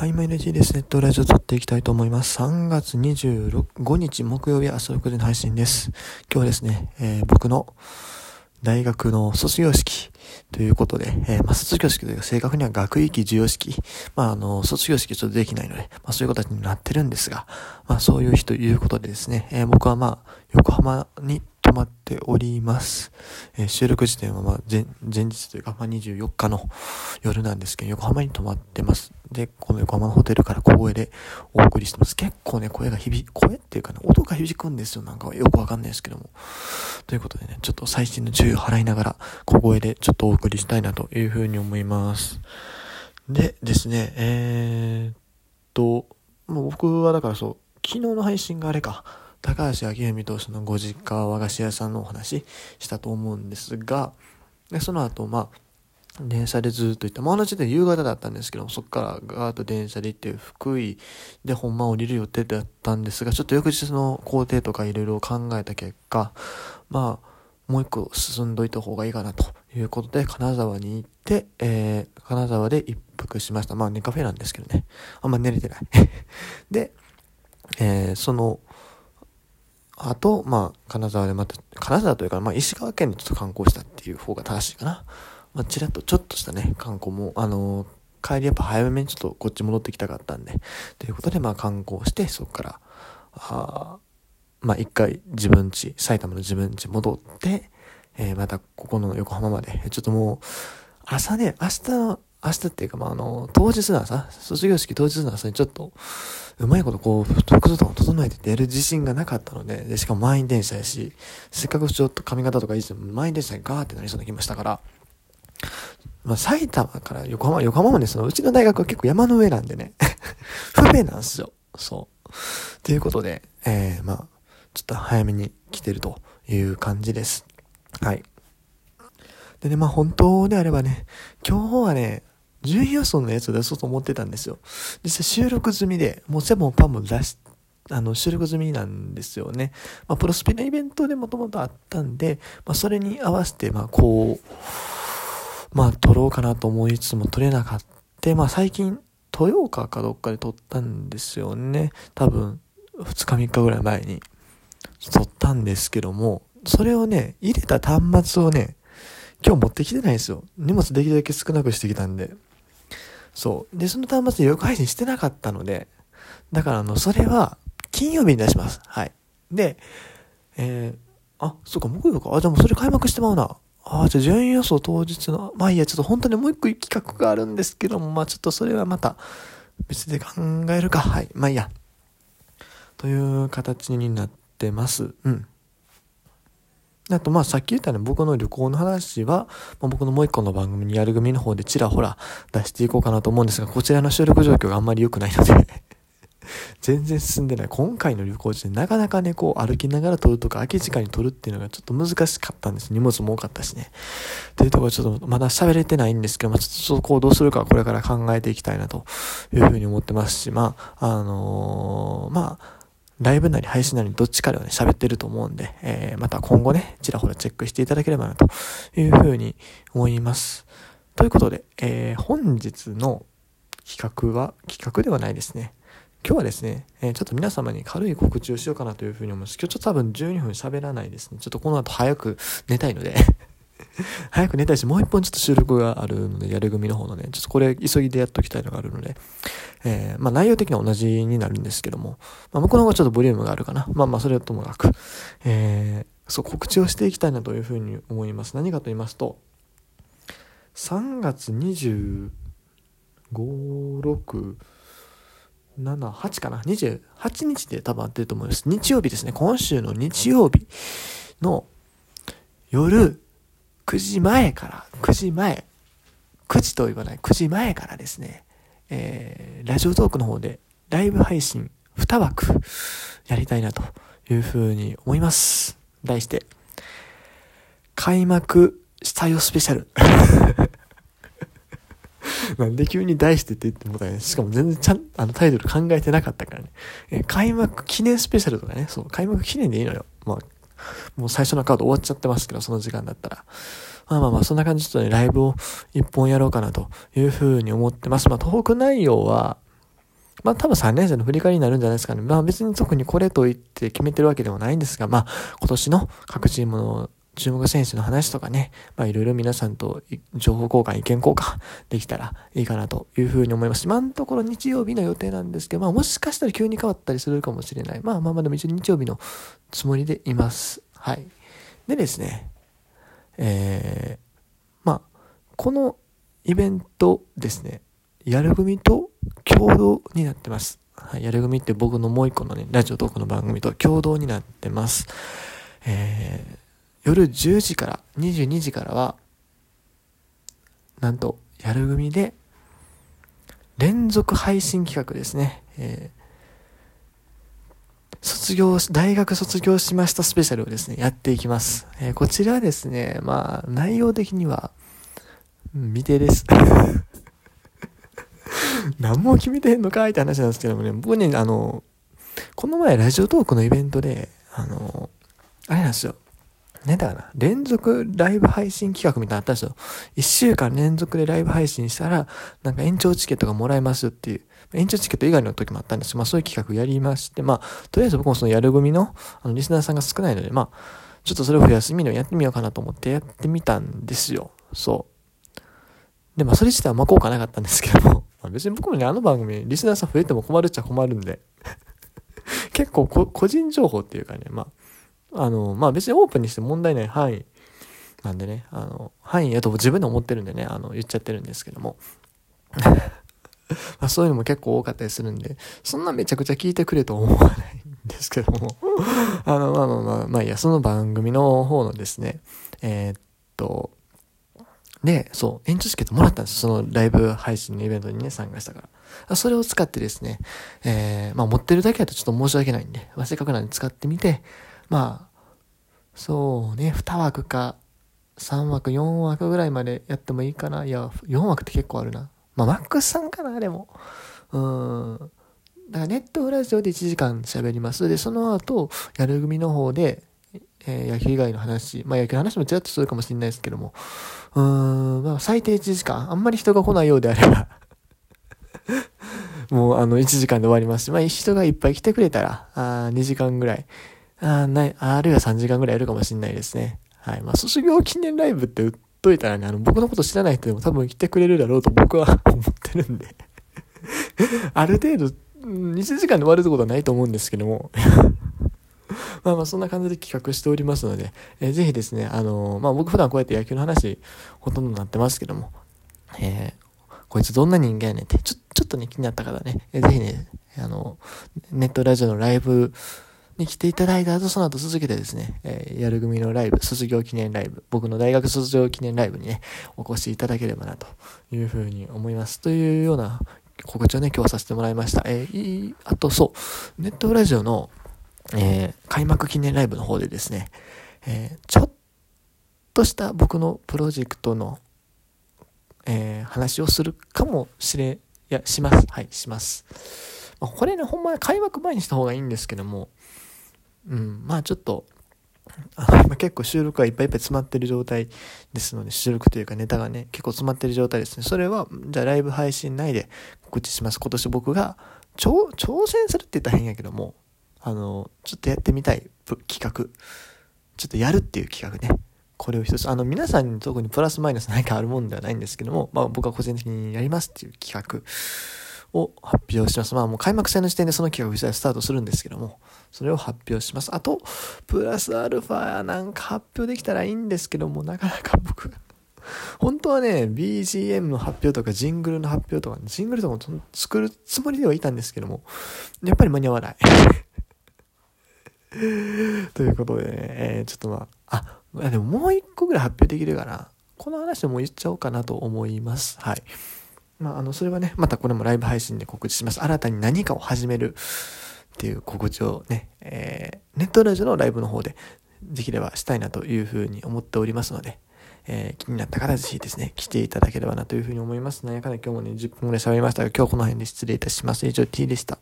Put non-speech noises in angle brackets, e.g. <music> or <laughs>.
はい、マイル T です。ネットラジオ撮っていきたいと思います。3月25日木曜日朝6時の配信です。今日はですね、えー、僕の大学の卒業式ということで、えー、まあ、卒業式というか正確には学域授与式。まあ、あの、卒業式ちょっとできないので、まあ、そういう形になってるんですが、まあ、そういう日ということでですね、えー、僕はまあ、横浜に泊まっております。えー、収録時点はまあ前、前日というか、まあ、24日の夜なんですけど、横浜に泊まってます。で、この横浜のホテルから小声でお送りしてます。結構ね、声が響、声っていうかね、音が響くんですよ。なんかよくわかんないですけども。ということでね、ちょっと最新の注意を払いながら、小声でちょっとお送りしたいなというふうに思います。でですね、えー、っと、もう僕はだからそう、昨日の配信があれか、高橋明文投手のご実家和菓子屋さんのお話したと思うんですが、でその後、まあ、電車でずっと行った。まあ、同じで夕方だったんですけども、そこからガーッと電車で行って、福井で本番降りる予定だったんですが、ちょっと翌日の工程とかいろいろ考えた結果、まあ、もう一個進んどいた方がいいかなということで、金沢に行って、えー、金沢で一服しました。まあ、ネカフェなんですけどね。あんま寝れてない <laughs> で、えー、その、あと、まあ、金沢でまた、金沢というか、まあ、石川県でちょっと観光したっていう方が正しいかな。まあ、ちらっとちょっとしたね、観光も、あのー、帰りやっぱ早めにちょっとこっち戻ってきたかったんで、ということで、まあ、観光して、そこから、あまあ、一回自分家、埼玉の自分家戻って、えー、またここの横浜まで、ちょっともう、朝ね、明日の、明日っていうか、まあ、あの、当日の朝、卒業式当日の朝にちょっと、うまいことこう、服装とか整えて出る自信がなかったので、で、しかも満員電車やし、せっかくちょっと髪型とかいいです満員電車にガーってなりそうな気もしたから、まあ、埼玉から横浜、横浜もね、その、うちの大学は結構山の上なんでね、<laughs> 不便なんですよ。そう。ということで、えー、まあ、ちょっと早めに来てるという感じです。はい。でね、まあ本当であればね、今日はね、順位予想のやつを出そうと思ってたんですよ。実際収録済みで、もうセボンパンも出し、あの、収録済みなんですよね。まあ、プロスピのイベントでもともとあったんで、まあ、それに合わせて、まあ、こう、まあ、撮ろうかなと思いつつも撮れなかった。まあ、最近、豊岡かどっかで撮ったんですよね。多分、2日3日ぐらい前に撮ったんですけども、それをね、入れた端末をね、今日持ってきてないんですよ。荷物できるだけ少なくしてきたんで。そう。で、その端末で予約配信してなかったので、だからあの、それは、金曜日に出します。はい。で、えー、あ、そっか、木曜か。あ、じゃもうそれ開幕してまうな。あ、じゃあ順位予想当日の、まあいいや、ちょっと本当にもう一個企画があるんですけども、まあちょっとそれはまた別で考えるか。はい。まあいいや。という形になってます。うん。あと、まあ、さっき言ったね、僕の旅行の話は、まあ、僕のもう一個の番組にやる組の方でちらほら出していこうかなと思うんですが、こちらの収録状況があんまり良くないので <laughs> 全然進んでない。今回の旅行中なかなかね、こう歩きながら撮るとか空き時間に撮るっていうのがちょっと難しかったんです。荷物も多かったしね。というところちょっとまだ喋れてないんですけど、まあ、ちょっとそこをどうするかこれから考えていきたいなというふうに思ってますし、まあ、あのー、まあ、ライブなり配信なりどっちかではね、喋ってると思うんで、えー、また今後ね、ちらほらチェックしていただければなというふうに思います。ということで、えー、本日の企画は、企画ではないですね。今日はですね、えー、ちょっと皆様に軽い告知をしようかなというふうに思います。今日ちょっと多分12分喋らないですね。ちょっとこの後早く寝たいので <laughs> 早く寝たいし、もう一本ちょっと収録があるので、やる組の方のね、ちょっとこれ急ぎでやっときたいのがあるので、えー、まあ内容的には同じになるんですけども、まあ向こうの方がちょっとボリュームがあるかな。まあまあそれはともかく、えー、そう、告知をしていきたいなというふうに思います。何かと言いますと、3月25、6、7、8かな ?28 日で多分合ってると思います。日曜日ですね。今週の日曜日の夜9時前から、9時前、9時と言わない、9時前からですね、えー、ラジオトークの方でライブ配信2枠やりたいなというふうに思います。題して、開幕したよスペシャル。<laughs> なんで急に題してって言ってもたね。しかも全然ちゃん、あのタイトル考えてなかったからね。え、開幕記念スペシャルとかね。そう、開幕記念でいいのよ。まあ、もう最初のカード終わっちゃってますけど、その時間だったら。まあまあまあ、そんな感じでちょっとね、ライブを一本やろうかなというふうに思ってます。まあ、トーク内容は、まあ多分3年生の振り返りになるんじゃないですかね。まあ別に特にこれと言って決めてるわけでもないんですが、まあ今年の各チームの注目選手の話とかね、まあいろいろ皆さんと情報交換、意見交換 <laughs> できたらいいかなというふうに思います。今のところ日曜日の予定なんですけど、まあもしかしたら急に変わったりするかもしれない。まあまあまあでも一応日曜日のつもりでいます。はい。でですね、えー、まあ、このイベントですね、やる組と共同になってます。はい、やる組って僕のもう一個のね、ラジオトークの番組と共同になってます。えー、夜10時から、22時からは、なんと、やる組で、連続配信企画ですね。えー、卒業、大学卒業しましたスペシャルをですね、やっていきます。えー、こちらはですね、まあ、内容的には、未定です。<laughs> 何も決めてんのかいって話なんですけどもね、僕ね、あの、この前ラジオトークのイベントで、あの、あれなんですよ。ねだかな、連続ライブ配信企画みたいなのあったんですよ。一週間連続でライブ配信したら、なんか延長チケットがもらえますっていう、延長チケット以外の時もあったんです。まあそういう企画やりまして、まあ、とりあえず僕もそのやる組の、あの、リスナーさんが少ないので、まあ、ちょっとそれを増やすみのやってみようかなと思ってやってみたんですよ。そう。で、まあそれ自体はあんま効果なかったんですけども、<laughs> まあ、別に僕もね、あの番組、リスナーさん増えても困るっちゃ困るんで <laughs> 結構個人情報っていうかね、まあ、あの、まあ別にオープンにして問題ない範囲なんでね、あの、範囲やと自分で思ってるんでね、あの、言っちゃってるんですけども。<laughs> まそういうのも結構多かったりするんで、そんなめちゃくちゃ聞いてくれと思わないんですけども。<laughs> あの、まあまあまあ、まあいや、その番組の方のですね、えー、っと、で、そう、延長チケットもらったんですよそのライブ配信のイベントにね、参加したから。それを使ってですね、えー、まあ持ってるだけだとちょっと申し訳ないんで、まあ、せっかくなんで使ってみて、まあ、そうね、2枠か、3枠、4枠ぐらいまでやってもいいかな。いや、4枠って結構あるな。まあ、マックス3かな、でも。うん。だからネットフラジオで1時間喋ります。で、その後、やる組の方で、えー、野球以外の話、まあ野球の話もちらっとするかもしれないですけども、うーん、まあ最低1時間、あんまり人が来ないようであれば <laughs> もうあの1時間で終わりますし、まあ人がいっぱい来てくれたら、あ2時間ぐらい、あない、あるいは3時間ぐらいやるかもしれないですね。はい。まあ、卒業記念ライブって売っといたらね、あの、僕のこと知らない人でも多分来てくれるだろうと僕は思ってるんで <laughs> ある程度、1時間で終わるってことはないと思うんですけども <laughs> まあまあそんな感じで企画しておりますので、えー、ぜひですね、あのー、まあ僕普段こうやって野球の話ほとんどなってますけども、えー、こいつどんな人間やねんって、ちょ、ちょっとね気になった方ね、えー、ぜひね、あの、ネットラジオのライブに来ていただいた後、その後続けてですね、えー、やる組のライブ、卒業記念ライブ、僕の大学卒業記念ライブにね、お越しいただければな、というふうに思います。というような告知をね、今日させてもらいました。えー、あとそう、ネットラジオの、えー、開幕記念ライブの方でですね、えー、ちょっとした僕のプロジェクトの、えー、話をするかもしれ、いや、します。はい、します。これね、ほんま開幕前にした方がいいんですけども、うん、まあちょっと、あ <laughs> の結構収録がいっぱいいっぱい詰まってる状態ですので、収録というかネタがね、結構詰まってる状態ですね。それは、じゃあライブ配信内で告知します。今年僕が、挑戦するって言ったら変やけども、あの、ちょっとやってみたい企画。ちょっとやるっていう企画ね。これを一つ、あの、皆さんに特にプラスマイナス何かあるもんではないんですけども、まあ僕は個人的にやりますっていう企画を発表します。まあもう開幕戦の時点でその企画自体スタートするんですけども、それを発表します。あと、プラスアルファなんか発表できたらいいんですけども、なかなか僕、本当はね、BGM の発表とかジングルの発表とか、ジングルとかも作るつもりではいたんですけども、やっぱり間に合わない。<laughs> ということでね、えー、ちょっとまあ、あ、でももう一個ぐらい発表できるから、この話でも言っちゃおうかなと思います。はい。まあ、あの、それはね、またこれもライブ配信で告知します。新たに何かを始めるっていう告知をね、えー、ネットラジオのライブの方でできればしたいなというふうに思っておりますので、えー、気になった方ぜひですね、来ていただければなというふうに思います。なんやかんや今日もね、10分ぐらい喋りましたが、今日この辺で失礼いたします。以上 T でした。